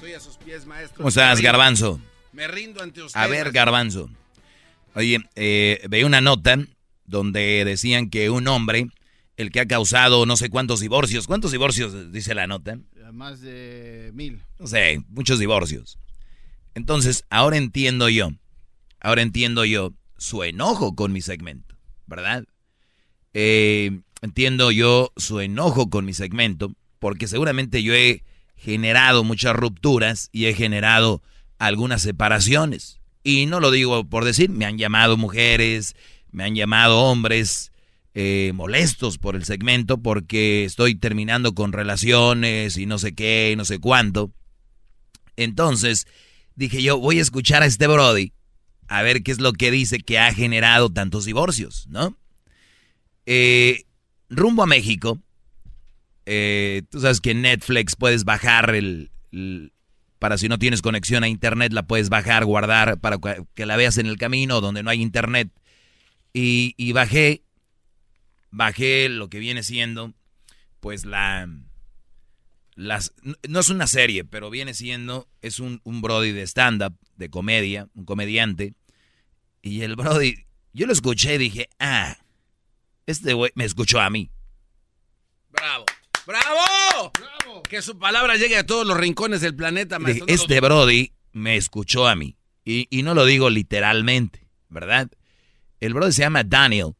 Estoy a sus pies, maestro. ¿Cómo estás, Me rindo- Garbanzo? Me rindo ante usted. A ver, maestro. Garbanzo. Oye, eh, veía una nota donde decían que un hombre, el que ha causado no sé cuántos divorcios, ¿cuántos divorcios dice la nota? Más de mil. No sé, muchos divorcios. Entonces, ahora entiendo yo, ahora entiendo yo su enojo con mi segmento, ¿verdad? Eh, entiendo yo su enojo con mi segmento, porque seguramente yo he generado muchas rupturas y he generado algunas separaciones. Y no lo digo por decir, me han llamado mujeres, me han llamado hombres eh, molestos por el segmento porque estoy terminando con relaciones y no sé qué, y no sé cuánto. Entonces dije yo, voy a escuchar a este Brody a ver qué es lo que dice que ha generado tantos divorcios, ¿no? Eh, rumbo a México, eh, tú sabes que Netflix puedes bajar el, para si no tienes conexión a internet, la puedes bajar, guardar para que- que la veas en el camino donde no hay internet. Y, y bajé, bajé lo que viene siendo, pues la, las, no es una serie, pero viene siendo, es un, un Brody de stand-up, de comedia, un comediante. Y el Brody, yo lo escuché y dije, ah, este güey me escuchó a mí. ¡Bravo! ¡Bravo! ¡Bravo! Que su palabra llegue a todos los rincones del planeta, maestro. No este lo- Brody me escuchó a mí. Y, y no lo digo literalmente, ¿verdad? El Brody se llama Daniel.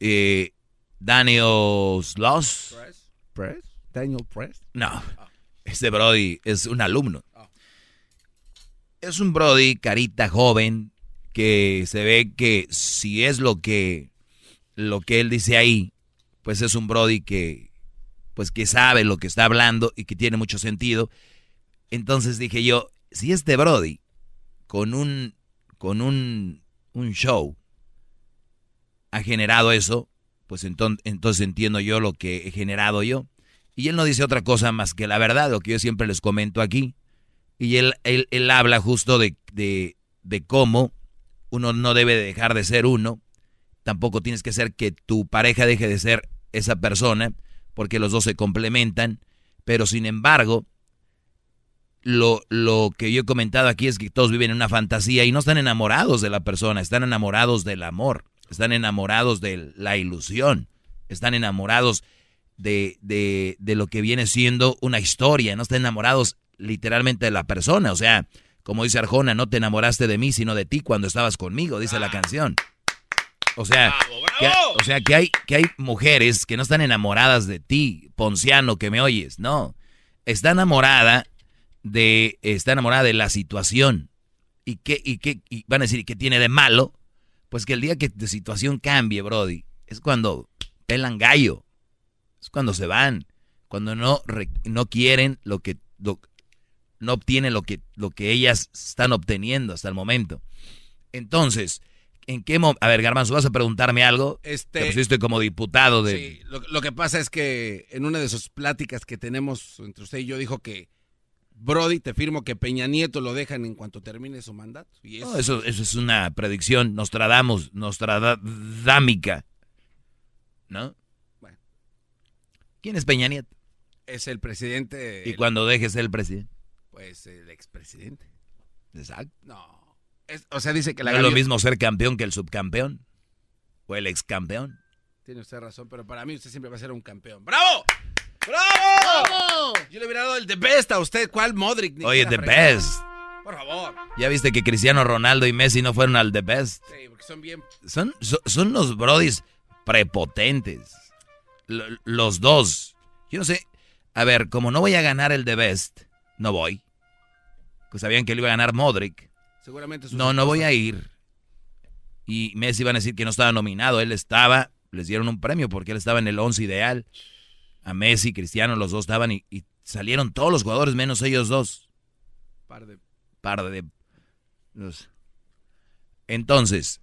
Eh, Daniel Sloss. Press? Press? Daniel Press? No, este Brody es un alumno. Ah. Es un Brody, carita joven, que se ve que si es lo que, lo que él dice ahí, pues es un Brody que, pues que sabe lo que está hablando y que tiene mucho sentido. Entonces dije yo, si este Brody, con un, con un, un show, ha generado eso, pues enton- entonces entiendo yo lo que he generado yo. Y él no dice otra cosa más que la verdad, lo que yo siempre les comento aquí. Y él, él, él habla justo de, de, de cómo uno no debe de dejar de ser uno. Tampoco tienes que hacer que tu pareja deje de ser esa persona, porque los dos se complementan. Pero sin embargo, lo, lo que yo he comentado aquí es que todos viven en una fantasía y no están enamorados de la persona, están enamorados del amor, están enamorados de la ilusión, están enamorados de, de, de lo que viene siendo una historia, no están enamorados literalmente de la persona, o sea, como dice Arjona, no te enamoraste de mí, sino de ti cuando estabas conmigo, dice la canción. O sea, que, o sea que, hay, que hay mujeres que no están enamoradas de ti, Ponciano, que me oyes, no. Está enamorada de, está enamorada de la situación. ¿Y qué, y qué y van a decir qué tiene de malo? Pues que el día que tu situación cambie, Brody, es cuando pelan gallo. Es cuando se van. Cuando no, no quieren lo que, lo- no obtienen lo que, lo que ellas están obteniendo hasta el momento. Entonces, ¿En qué momento? A ver, Garbanzo, ¿vas a preguntarme algo? Este, Te pusiste como diputado de... Sí, lo, lo que pasa es que en una de sus pláticas que tenemos entre usted y yo dijo que Brody, te firmo que Peña Nieto lo dejan en cuanto termine su mandato. Y No, eso, eso es una predicción Nostradamus, Nostradadámica. ¿No? Bueno. ¿Quién es Peña Nieto? es el presidente. Y el- cuando dejes el presidente. Pues el expresidente. Exacto. No. Es- o sea, dice que la No es lo mismo ser campeón que el subcampeón. O el ex campeón. Tiene usted razón, pero para mí usted siempre va a ser un campeón. ¡Bravo! ¡Bravo! Yo le hubiera dado el The Best a usted. ¿Cuál Modric? Ni Oye, the fregado. best. Por favor. Ya viste que Cristiano Ronaldo y Messi no fueron al the best. Sí, porque son bien. Son, son, son los brodis prepotentes. L- los dos. Yo no sé. A ver, como no voy a ganar el The Best, no voy. Pues sabían que lo iba a ganar Modric. Seguramente No, no voy a ir. Y Messi iban a decir que no estaba nominado. Él estaba, les dieron un premio porque él estaba en el once ideal. A Messi, Cristiano, los dos estaban y, y salieron todos los jugadores menos ellos dos. Par de- Par de... los- Entonces,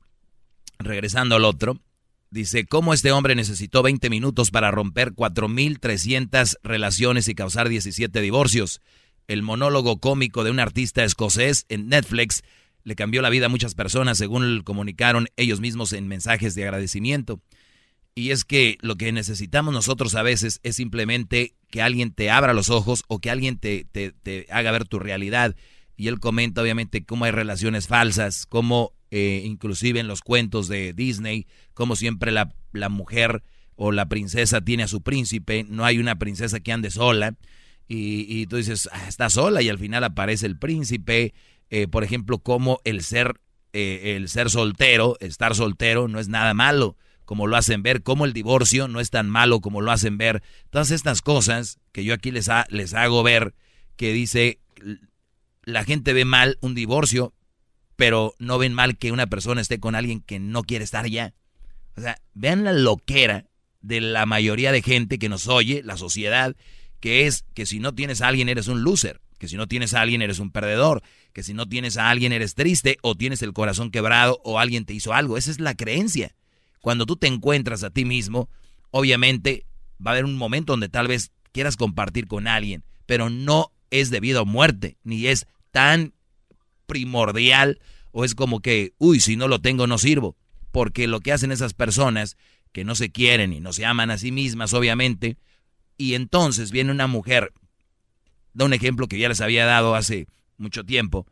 regresando al otro, dice, ¿cómo este hombre necesitó 20 minutos para romper 4.300 relaciones y causar 17 divorcios? El monólogo cómico de un artista escocés en Netflix le cambió la vida a muchas personas, según comunicaron ellos mismos en mensajes de agradecimiento. Y es que lo que necesitamos nosotros a veces es simplemente que alguien te abra los ojos o que alguien te, haga ver tu realidad. Y él comenta obviamente cómo hay relaciones falsas, cómo eh, inclusive en los cuentos de Disney, como siempre la mujer o la princesa tiene a su príncipe, no hay una princesa que ande sola. Y, y tú dices, "Ah, está sola y al final aparece el príncipe. Eh, por ejemplo, como el ser, eh, el ser soltero, estar soltero no es nada malo, como lo hacen ver, como el divorcio no es tan malo como lo hacen ver. Todas estas cosas que yo aquí les, ha- les hago ver, que dice, la gente ve mal un divorcio, pero no ven mal que una persona esté con alguien que no quiere estar ya. O sea, vean la loquera de la mayoría de gente que nos oye, la sociedad, que es que si no tienes a alguien eres un loser, que si no tienes a alguien eres un perdedor, que si no tienes a alguien eres triste o tienes el corazón quebrado o alguien te hizo algo. Esa es la creencia. Cuando tú te encuentras a ti mismo, obviamente va a haber un momento donde tal vez quieras compartir con alguien, pero no es debido a muerte, ni es tan primordial o es como que, uy, si no lo tengo no sirvo. Porque lo que hacen esas personas que no se quieren y no se aman a sí mismas, obviamente, y entonces viene una mujer, da un ejemplo que ya les había dado hace mucho tiempo,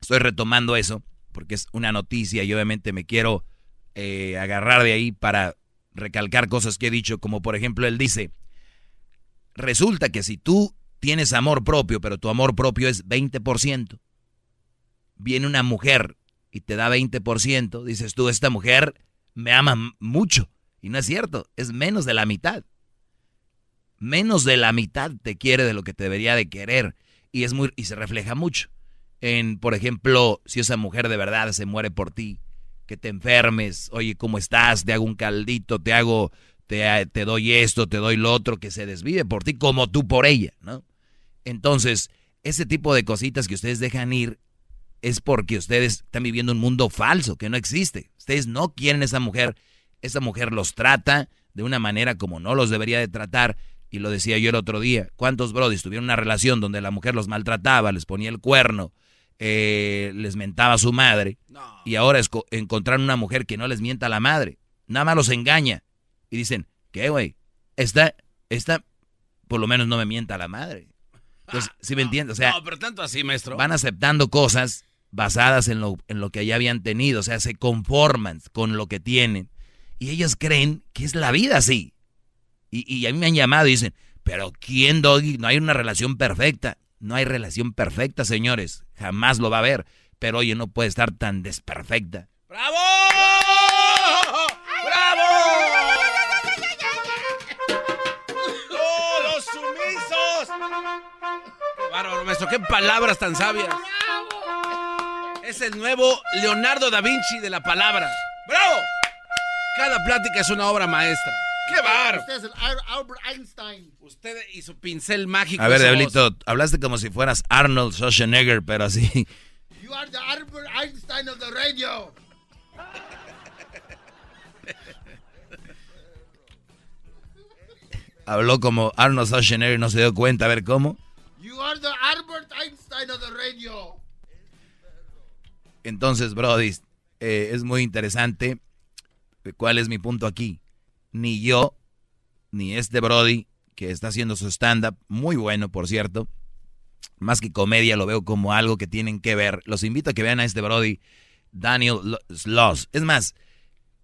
estoy retomando eso, porque es una noticia y obviamente me quiero eh, agarrar de ahí para recalcar cosas que he dicho, como por ejemplo él dice, resulta que si tú tienes amor propio, pero tu amor propio es 20%, viene una mujer y te da 20%, dices tú, esta mujer me ama mucho. Y no es cierto, es menos de la mitad. Menos de la mitad te quiere de lo que te debería de querer. Y, es muy, y se refleja mucho. En, por ejemplo, si esa mujer de verdad se muere por ti, que te enfermes, oye, ¿cómo estás? Te hago un caldito, te hago, te, te doy esto, te doy lo otro, que se desvive por ti como tú por ella, ¿no? Entonces, ese tipo de cositas que ustedes dejan ir es porque ustedes están viviendo un mundo falso, que no existe. Ustedes no quieren esa mujer, esa mujer los trata de una manera como no los debería de tratar. Y lo decía yo el otro día, ¿cuántos brodis tuvieron una relación donde la mujer los maltrataba, les ponía el cuerno, eh, les mentaba a su madre? No. Y ahora esco- encontraron una mujer que no les mienta a la madre, nada más los engaña. Y dicen, ¿qué, güey? Esta, esta, por lo menos no me mienta a la madre. Entonces, ¿sí me entiendes? O sea, no, pero tanto así, maestro. van aceptando cosas basadas en lo, en lo que ya habían tenido, o sea, se conforman con lo que tienen. Y ellos creen que es la vida así. Y, y a mí me han llamado y dicen, pero ¿quién, Doggy? No hay una relación perfecta. No hay relación perfecta, señores. Jamás lo va a haber. Pero oye, no puede estar tan desperfecta. ¡Bravo! ¡Bravo! ¡Oh, los sumisos! ¡Qué bárbaro, maestro! ¡Qué palabras tan sabias! Es el nuevo Leonardo da Vinci de la palabra. ¡Bravo! Cada plática es una obra maestra. ¡Qué bárbaro! Usted es el Al- Albert Einstein. Usted y su pincel mágico. A ver. Diablito, hablaste como si fueras Arnold Schwarzenegger, pero así. You are the Albert Einstein of the radio. Habló como Arnold Schwarzenegger y no se dio cuenta, a ver cómo. You are the Albert Einstein of the radio. Entonces, Brody, eh, es muy interesante. ¿Cuál es mi punto aquí? Ni yo, ni este Brody, que está haciendo su stand-up, muy bueno, por cierto, más que comedia, lo veo como algo que tienen que ver. Los invito a que vean a este Brody, Daniel Sloss. Es más,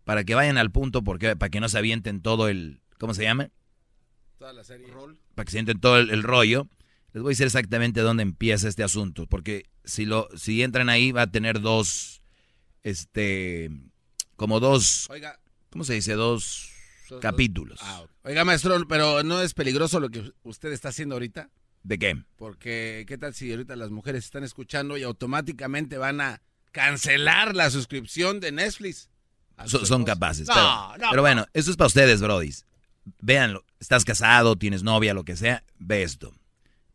para que vayan al punto, porque para que no se avienten todo el. ¿Cómo se llama? Toda la serie. Para que se avienten todo el rollo. Les voy a decir exactamente dónde empieza este asunto, porque si lo si entran ahí va a tener dos este como dos Oiga, ¿cómo se dice? Dos capítulos. Ah, Oiga, maestro, pero no es peligroso lo que usted está haciendo ahorita? ¿De qué? Porque qué tal si ahorita las mujeres están escuchando y automáticamente van a cancelar la suscripción de Netflix. son capaces. pero, pero bueno, eso es para ustedes, brodis. Véanlo. Estás casado, tienes novia, lo que sea, ve esto.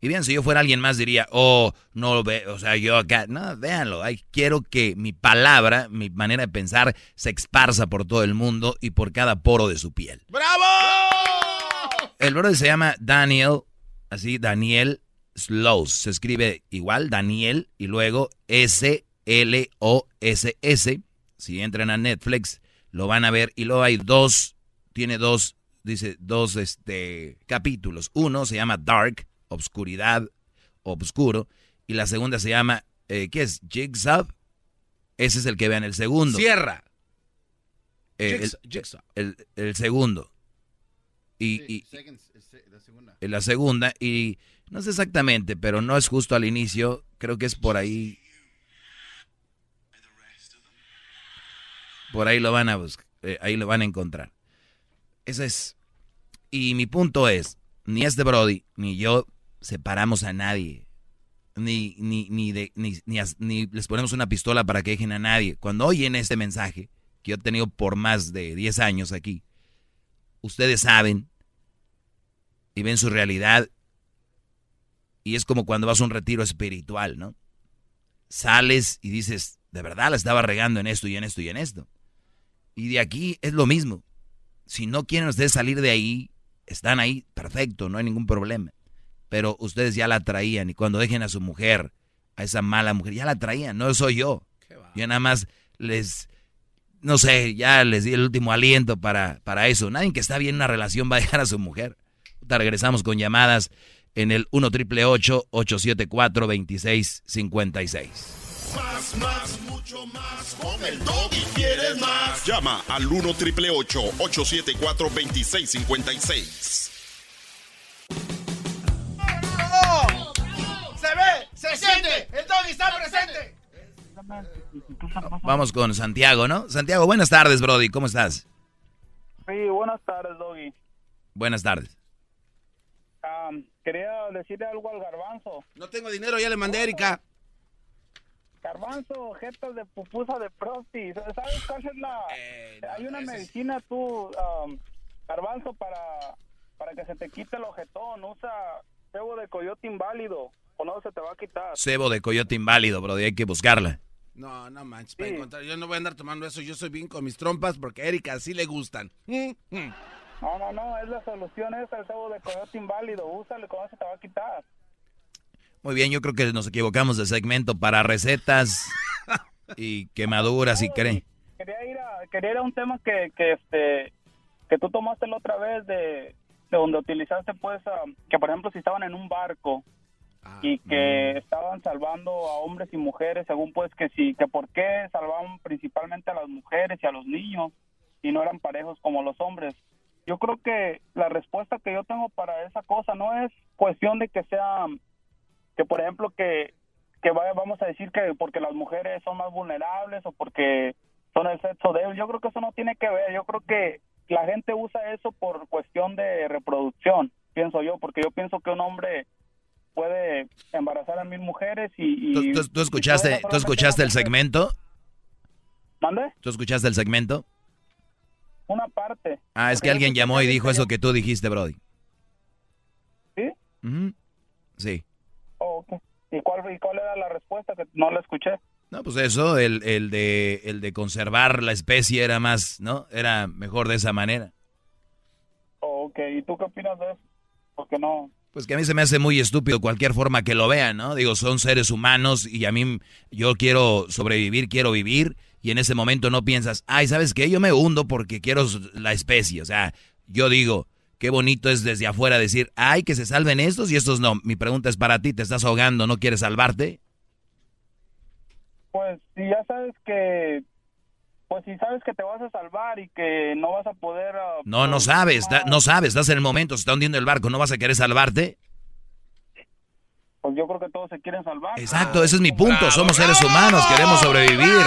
Y bien, si yo fuera alguien más diría, oh, no lo o sea, yo acá, no, véanlo, Ay, quiero que mi palabra, mi manera de pensar se esparza por todo el mundo y por cada poro de su piel. ¡Bravo! El brother se llama Daniel, así, Daniel Slows, se escribe igual, Daniel, y luego S-L-O-S-S, si entran a Netflix, lo van a ver, y luego hay dos, tiene dos, dice, dos, este, capítulos. Uno se llama Dark, obscuridad, obscuro. Y la segunda se llama, eh, ¿qué es? Jigsaw. Ese es el que vean el segundo. Sierra. Eh, el, El, segundo. Y, la segunda. Y no sé exactamente, pero no es justo al inicio. Creo que es por ahí. Por ahí lo van a buscar. Eh, ahí lo van a encontrar. Eso es. Y mi punto es, ni este Brody, ni yo separamos a nadie. Ni, ni, ni, de, ni, ni, les ponemos una pistola para que dejen a nadie. Cuando oyen este mensaje, que yo he tenido por más de 10 años aquí, ustedes saben y ven su realidad. Y es como cuando vas a un retiro espiritual, ¿no? Sales y dices, de verdad la estaba regando en esto y en esto y en esto. Y de aquí es lo mismo. Si no quieren ustedes salir de ahí, están ahí, perfecto, no hay ningún problema pero ustedes ya la traían y cuando dejen a su mujer, a esa mala mujer, ya la traían, no soy yo. Yo nada más les, no sé, ya les di el último aliento para, para eso. Nadie que está bien en una relación va a dejar a su mujer. Te regresamos con llamadas en el 1 triple 874 2656. Más, más, mucho más. Con el y quieres más. Llama al 1 triple 874 2656. Está presente! Vamos con Santiago, ¿no? Santiago, buenas tardes, Brody. ¿Cómo estás? Sí, buenas tardes, Doggy. Buenas tardes. quería decirle algo al garbanzo. No tengo dinero, ya le mandé a Erika. Garbanzo, jetas de pupusa de prosti. ¿Sabes cuál es la...? Eh, hay una medicina tú, garbanzo, para, para que se te quite el ojetón. Usa cebo de coyote inválido o no se te va a quitar. Cebo de coyote inválido, bro, hay que buscarla. No, no manches, para encontrar. Yo no voy a andar tomando eso, yo soy bien con mis trompas porque a Erika sí le gustan. Mm, mm. No, no, no, es la solución esa, el cebo de coyote inválido, úsale, con eso te va a quitar. Muy bien, yo creo que nos equivocamos de segmento para recetas y quemaduras y creen. Quería ir a, quería ir a un tema que, que, este, que tú tomaste la otra vez de, donde utilizaste pues, que por ejemplo si estaban en un barco Ah, y que estaban salvando a hombres y mujeres según pues que sí, que por qué salvaban principalmente a las mujeres y a los niños y no eran parejos como los hombres. Yo creo que la respuesta que yo tengo para esa cosa no es cuestión de que sea, que por ejemplo que, que vaya, vamos a decir que porque las mujeres son más vulnerables o porque son el sexo débil, yo creo que eso no tiene que ver, yo creo que la gente usa eso por cuestión de reproducción, pienso yo, porque yo pienso que un hombre puede embarazar a mil mujeres y... ¿Tú, escuchaste, ¿tú escuchaste el segmento? ¿Dónde? ¿Tú escuchaste el segmento? Una parte. Ah, es que alguien llamó y dijo eso que tú dijiste, Brody. ¿Sí? Sí. Oh, ¿y, cuál, ¿Y cuál era la respuesta? Que no la escuché. No, pues eso, el, el, de, el de conservar la especie era más, ¿no? Era mejor de esa manera. Ok, ¿y tú qué opinas de eso? ¿Por qué no? Pues que a mí se me hace muy estúpido cualquier forma que lo vean, ¿no? Digo, son seres humanos y a mí yo quiero sobrevivir, quiero vivir y en ese momento no piensas, ay, ¿sabes qué? Yo me hundo porque quiero la especie. O sea, yo digo, qué bonito es desde afuera decir, ay, que se salven estos y estos no. Mi pregunta es para ti, ¿te estás ahogando? ¿No quieres salvarte? Pues si ya sabes que, pues si sabes que te vas a salvar y que no vas a poder... Uh, no, no pues, sabes, no sabes, estás en el momento, se está hundiendo el barco, ¿no vas a querer salvarte? Pues yo creo que todos se quieren salvar. Exacto, ese es mi punto, somos seres humanos, queremos sobrevivir.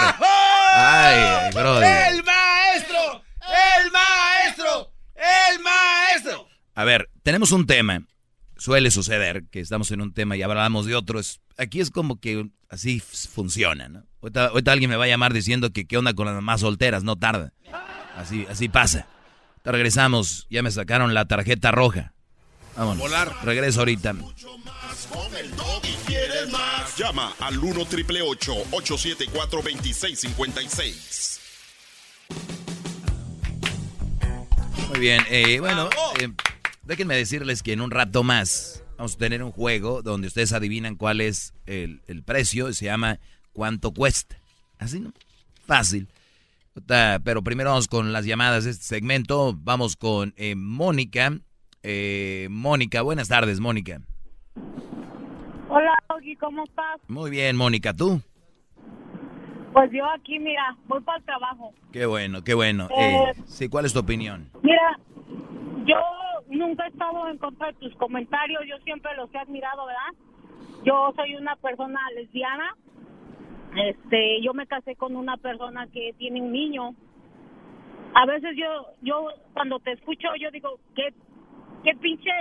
Ay, brother. ¡El maestro! ¡El maestro! ¡El maestro! A ver, tenemos un tema suele suceder que estamos en un tema y hablamos de otros. Aquí es como que así funciona, ¿no? Ahorita, alguien me va a llamar diciendo que qué onda con las mamás solteras, no tarda. Así, así pasa. Te regresamos, ya me sacaron la tarjeta roja. Vámonos. Volar. Regreso ahorita. Llama al 1 triple 874 2656. Muy bien, eh, bueno, eh, Déjenme decirles que en un rato más vamos a tener un juego donde ustedes adivinan cuál es el, precio. Se llama ¿Cuánto cuesta? Así, ¿no? Fácil. Pero primero vamos con las llamadas de este segmento. Vamos con eh, Mónica. Eh, Mónica, buenas tardes, Mónica. Hola, Doggy, ¿cómo estás? Muy bien, Mónica, ¿tú? Pues yo aquí, mira, voy para el trabajo. Qué bueno, qué bueno. Eh, sí, ¿cuál es tu opinión? Mira, yo nunca he estado en contra de tus comentarios, yo siempre los he admirado, ¿verdad? Yo soy una persona lesbiana, este, yo me casé con una persona que tiene un niño. A veces yo, yo cuando te escucho, yo digo, qué, qué pinche...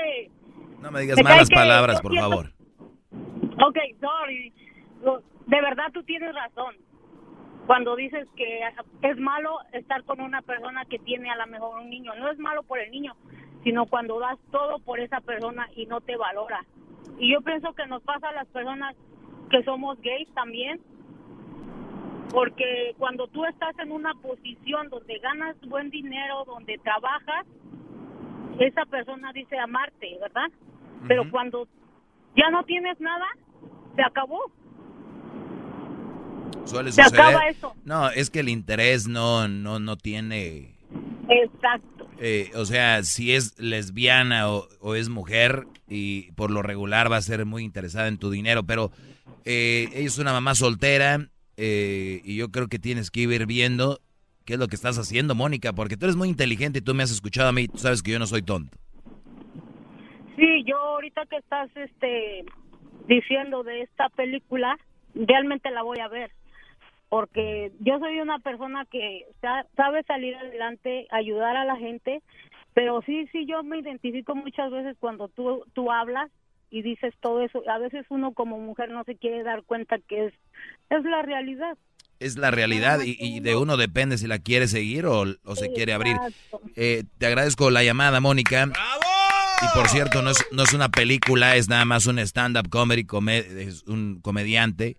No me digas malas palabras, por favor. Ok, sorry. De verdad tú tienes razón. Cuando dices que es malo estar con una persona que tiene a lo mejor un niño. No es malo por el niño, sino cuando das todo por esa persona y no te valora. Y yo pienso que nos pasa a las personas que somos gays también, porque cuando tú estás en una posición donde ganas buen dinero, donde trabajas, esa persona dice amarte, ¿verdad? Pero cuando ya no tienes nada, se acabó. Suele se acaba eso. No, es que el interés no, no, no tiene. Exacto. Eh, o sea, si es lesbiana o, es mujer y por lo regular va a ser muy interesada en tu dinero, pero eh, ella es una mamá soltera eh, y yo creo que tienes que ir viendo qué es lo que estás haciendo, Mónica, porque tú eres muy inteligente y tú me has escuchado a mí, tú sabes que yo no soy tonto. Sí, yo ahorita que estás este diciendo de esta película, realmente la voy a ver porque yo soy una persona que sabe salir adelante, ayudar a la gente, pero sí, sí, yo me identifico muchas veces cuando tú, tú hablas y dices todo eso. A veces uno como mujer no se quiere dar cuenta que es, es la realidad. Es la realidad y, de uno depende si la quiere seguir o, se quiere abrir. Eh, te agradezco la llamada, Mónica. Y por cierto, no es, no es una película, es nada más un stand-up comedy, es un comediante.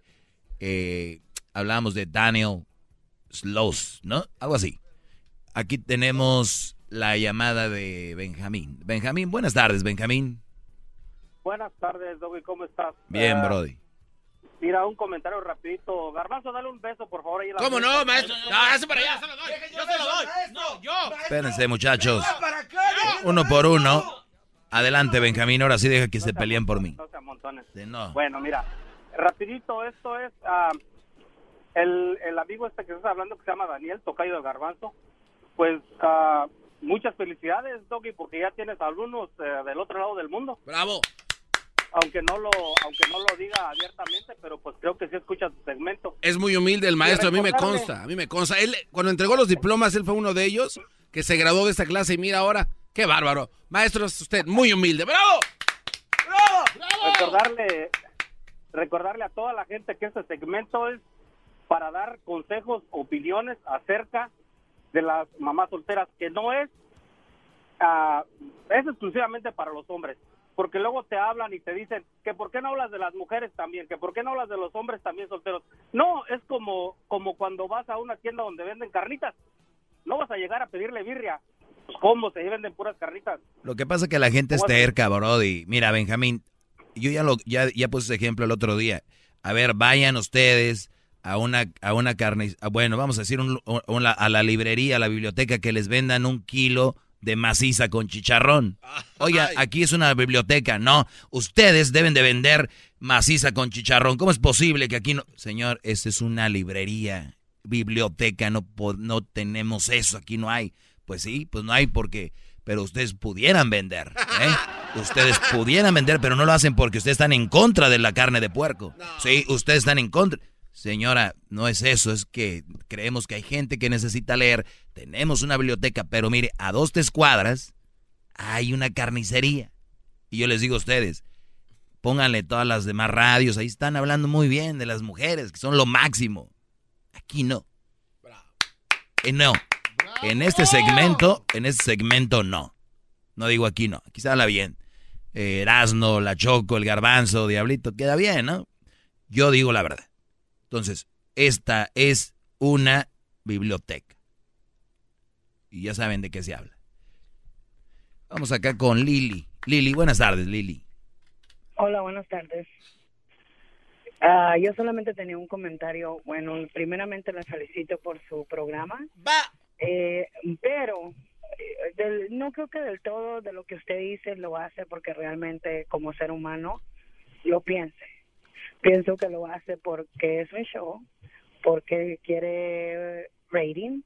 Eh, hablábamos de Daniel Sloss, ¿no? Algo así. Aquí tenemos la llamada de Benjamín. Benjamín, buenas tardes, Benjamín. Buenas tardes, Dobby, ¿cómo estás? Bien, uh, Brody. Mira, un comentario rapidito. Garbanzo, dale un beso, por favor. Ahí ¿Cómo no, maestro? No, para allá. Yo se lo doy. No, yo. Espérense, muchachos. Uno por uno. Adelante, Benjamín. Ahora sí deja que se peleen por mí. No. Bueno, mira. Rapidito, esto es... Uh, el, el amigo este que estás hablando, que se llama Daniel, tocayo de Garbanzo, pues uh, muchas felicidades, Doggy, porque ya tienes alumnos uh, del otro lado del mundo. ¡Bravo! Aunque no lo aunque no lo diga abiertamente, pero pues creo que sí escucha tu segmento. Es muy humilde el maestro, a mí me consta, a mí me consta. Él, cuando entregó los diplomas, él fue uno de ellos que se graduó de esta clase y mira ahora, qué bárbaro. Maestro, es usted muy humilde. ¡Bravo! ¡Bravo! ¡Bravo! Recordarle, recordarle a toda la gente que este segmento es para dar consejos, opiniones acerca de las mamás solteras, que no es, uh, es exclusivamente para los hombres. Porque luego te hablan y te dicen que por qué no hablas de las mujeres también, que por qué no hablas de los hombres también solteros. No, es como, como cuando vas a una tienda donde venden carnitas. No vas a llegar a pedirle birria. Pues, ¿Cómo se venden puras carnitas? Lo que pasa es que la gente es terca, Brody. Mira, Benjamín, yo ya, lo, ya, ya puse ese ejemplo el otro día. A ver, vayan ustedes a una, a una carne, bueno, vamos a decir a la librería, a la biblioteca, que les vendan un kilo de maciza con chicharrón. Oiga, aquí es una biblioteca, no. Ustedes deben de vender maciza con chicharrón. ¿Cómo es posible que aquí no? Señor, esta es una librería, biblioteca, no, no tenemos eso, aquí no hay. Pues sí, pues no hay porque, pero ustedes pudieran vender, ¿eh? Ustedes pudieran vender, pero no lo hacen porque ustedes están en contra de la carne de puerco. Sí, ustedes están en contra. Señora, no es eso, es que creemos que hay gente que necesita leer. Tenemos una biblioteca, pero mire, a dos, tres cuadras hay una carnicería. Y yo les digo a ustedes, pónganle todas las demás radios, ahí están hablando muy bien de las mujeres, que son lo máximo. Aquí no. Eh, no. En este segmento, en este segmento no. No digo aquí no, aquí se habla bien. Eh, Erasno, la Choco, el Garbanzo, Diablito, queda bien, ¿no? Yo digo la verdad. Entonces, esta es una biblioteca. Y ya saben de qué se habla. Vamos acá con Lili. Lili, buenas tardes, Lili. Hola, buenas tardes. Ah, yo solamente tenía un comentario. Bueno, primeramente la felicito por su programa. Va. Eh, pero eh, no creo que del todo de lo que usted dice lo hace porque realmente como ser humano lo piense. Pienso que lo hace porque es un show, porque quiere rating,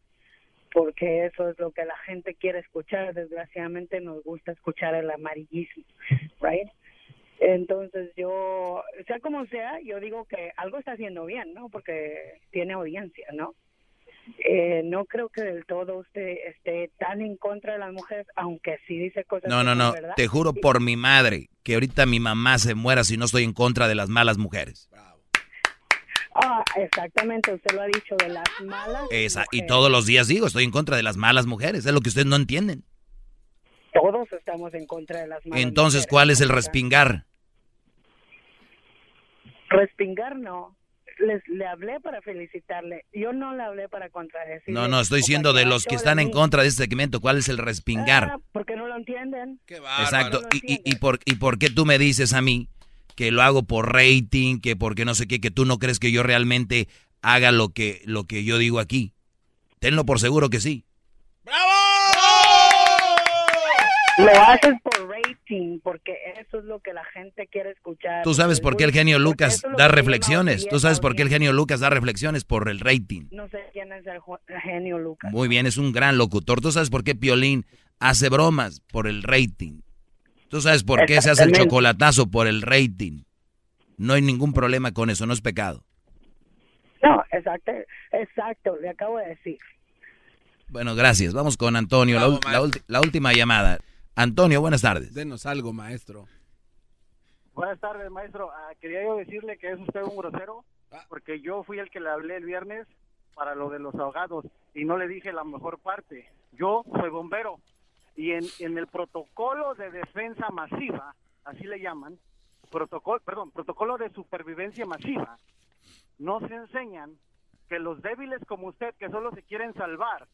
porque eso es lo que la gente quiere escuchar. Desgraciadamente nos gusta escuchar el amarillismo, right? Entonces yo, sea como sea, yo digo que algo está haciendo bien, ¿no? Porque tiene audiencia, ¿no? Eh, no creo que del todo usted esté tan en contra de las mujeres, aunque sí dice cosas. No, no, no. Te juro por mi madre que ahorita mi mamá se muera si no estoy en contra de las malas mujeres. Ah, exactamente, usted lo ha dicho, de las malas. Esa, y todos los días digo, estoy en contra de las malas mujeres, es lo que ustedes no entienden. Todos estamos en contra de las malas Entonces, ¿cuál es el respingar? Respingar no les, le hablé para felicitarle. Yo no le hablé para contradecirle. No, no, estoy diciendo de los que están en contra de este segmento. ¿Cuál es el respingar? Ah, porque no lo entienden. Exacto. y, y, por, ¿Y por qué tú me dices a mí que lo hago por rating, que porque no sé qué, que tú no crees que yo realmente haga lo que, lo que yo digo aquí? Tenlo por seguro que sí. ¡Bravo! Lo haces por porque eso es lo que la gente quiere escuchar. Tú sabes por qué el genio Lucas da reflexiones. Tú sabes por qué el genio Lucas da reflexiones por el rating. No sé quién es el genio Lucas. Muy bien, es un gran locutor. Tú sabes por qué Piolín hace bromas por el rating. Tú sabes por qué se hace el chocolatazo por el rating. No hay ningún problema con eso, no es pecado. No, exacto, exacto, le acabo de decir. Bueno, gracias. Vamos con Antonio, la última llamada. Antonio, buenas tardes. Denos algo, maestro. Buenas tardes, maestro. Ah, quería yo decirle que es usted un grosero, ah. porque yo fui el que le hablé el viernes para lo de los ahogados y no le dije la mejor parte. Yo soy bombero y en, en el protocolo de defensa masiva, así le llaman, protocolo, perdón, protocolo de supervivencia masiva, nos enseñan que los débiles como usted, que solo se quieren salvar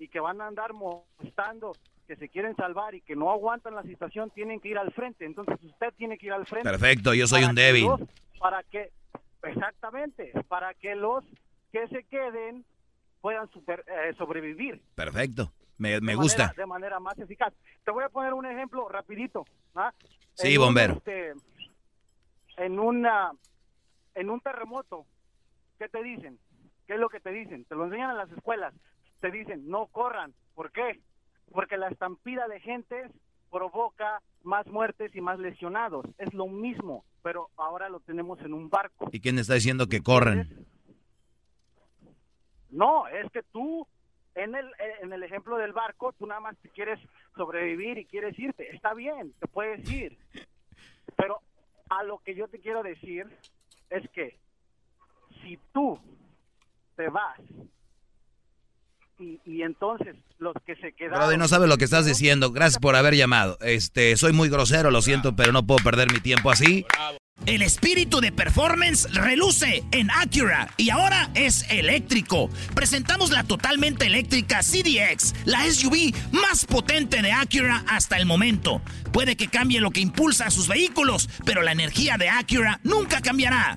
y que van a andar mostrando que se quieren salvar y que no aguantan la situación tienen que ir al frente. Entonces usted tiene que ir al frente. Perfecto, yo soy un débil. para que, exactamente, para que los que se queden puedan super, eh, sobrevivir. Perfecto, me, gusta. de manera más eficaz. Te voy a poner un ejemplo rapidito. ¿ah? Sí, bombero. Este, en, una, en un terremoto, ¿qué te dicen? ¿Qué es lo que te dicen? Te lo enseñan en las escuelas. Te dicen, no corran. ¿Por qué? Porque la estampida de gente provoca más muertes y más lesionados. Es lo mismo, pero ahora lo tenemos en un barco. ¿Y quién está diciendo que corren? No, es que tú, en el, en el ejemplo del barco, tú nada más quieres sobrevivir y quieres irte. Está bien, te puedes ir. Pero a lo que yo te quiero decir es que si tú te vas y, entonces los que se quedaron... Brody, no sabes lo que estás diciendo. Gracias por haber llamado. Este, soy muy grosero, lo siento, pero no puedo perder mi tiempo así. El espíritu de performance reluce en Acura y ahora es eléctrico. Presentamos la totalmente eléctrica CDX, la SUV más potente de Acura hasta el momento. Puede que cambie lo que impulsa a sus vehículos, pero la energía de Acura nunca cambiará.